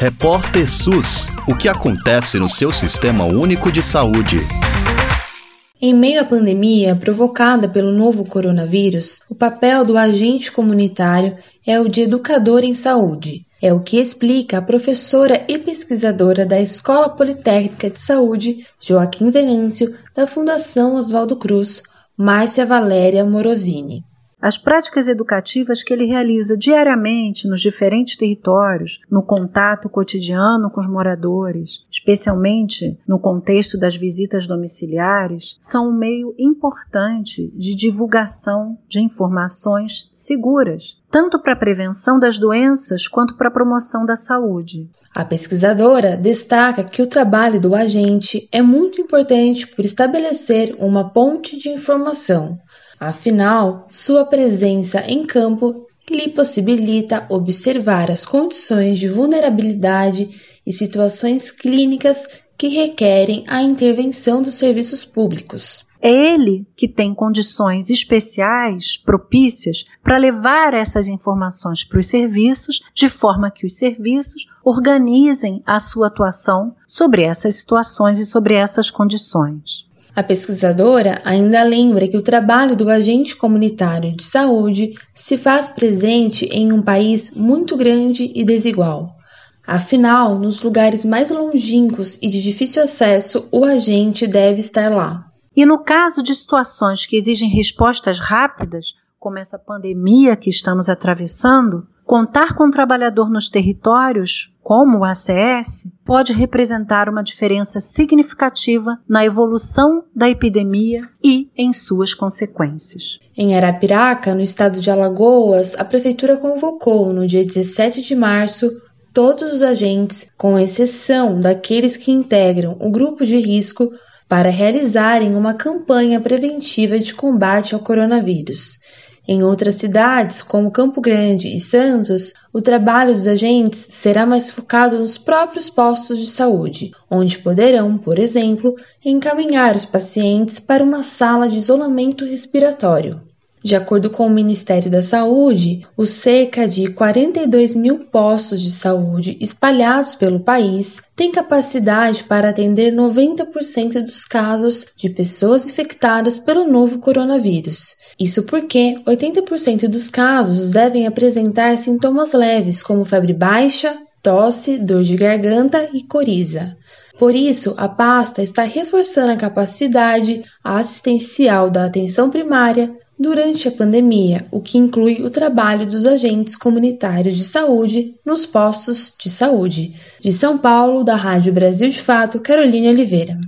Repórter SUS. O que acontece no seu sistema único de saúde? Em meio à pandemia provocada pelo novo coronavírus, o papel do agente comunitário é o de educador em saúde. É o que explica a professora e pesquisadora da Escola Politécnica de Saúde, Joaquim Venâncio, da Fundação Oswaldo Cruz, Márcia Valéria Morosini. As práticas educativas que ele realiza diariamente nos diferentes territórios, no contato cotidiano com os moradores, especialmente no contexto das visitas domiciliares, são um meio importante de divulgação de informações seguras, tanto para a prevenção das doenças quanto para a promoção da saúde. A pesquisadora destaca que o trabalho do agente é muito importante por estabelecer uma ponte de informação Afinal, sua presença em campo lhe possibilita observar as condições de vulnerabilidade e situações clínicas que requerem a intervenção dos serviços públicos. É ele que tem condições especiais, propícias, para levar essas informações para os serviços, de forma que os serviços organizem a sua atuação sobre essas situações e sobre essas condições. A pesquisadora ainda lembra que o trabalho do agente comunitário de saúde se faz presente em um país muito grande e desigual. Afinal, nos lugares mais longínquos e de difícil acesso, o agente deve estar lá. E no caso de situações que exigem respostas rápidas, como essa pandemia que estamos atravessando, contar com um trabalhador nos territórios, como o ACS, pode representar uma diferença significativa na evolução da epidemia e em suas consequências. Em Arapiraca, no estado de Alagoas, a prefeitura convocou no dia 17 de março todos os agentes, com exceção daqueles que integram o grupo de risco, para realizarem uma campanha preventiva de combate ao coronavírus. Em outras cidades, como Campo Grande e Santos, o trabalho dos agentes será mais focado nos próprios postos de saúde, onde poderão, por exemplo, encaminhar os pacientes para uma sala de isolamento respiratório. De acordo com o Ministério da Saúde, os cerca de 42 mil postos de saúde espalhados pelo país têm capacidade para atender 90% dos casos de pessoas infectadas pelo novo coronavírus. Isso porque 80% dos casos devem apresentar sintomas leves, como febre baixa, tosse, dor de garganta e coriza. Por isso, a pasta está reforçando a capacidade assistencial da atenção primária, durante a pandemia, o que inclui o trabalho dos agentes comunitários de saúde nos postos de saúde. De São Paulo, da Rádio Brasil de Fato, Carolina Oliveira.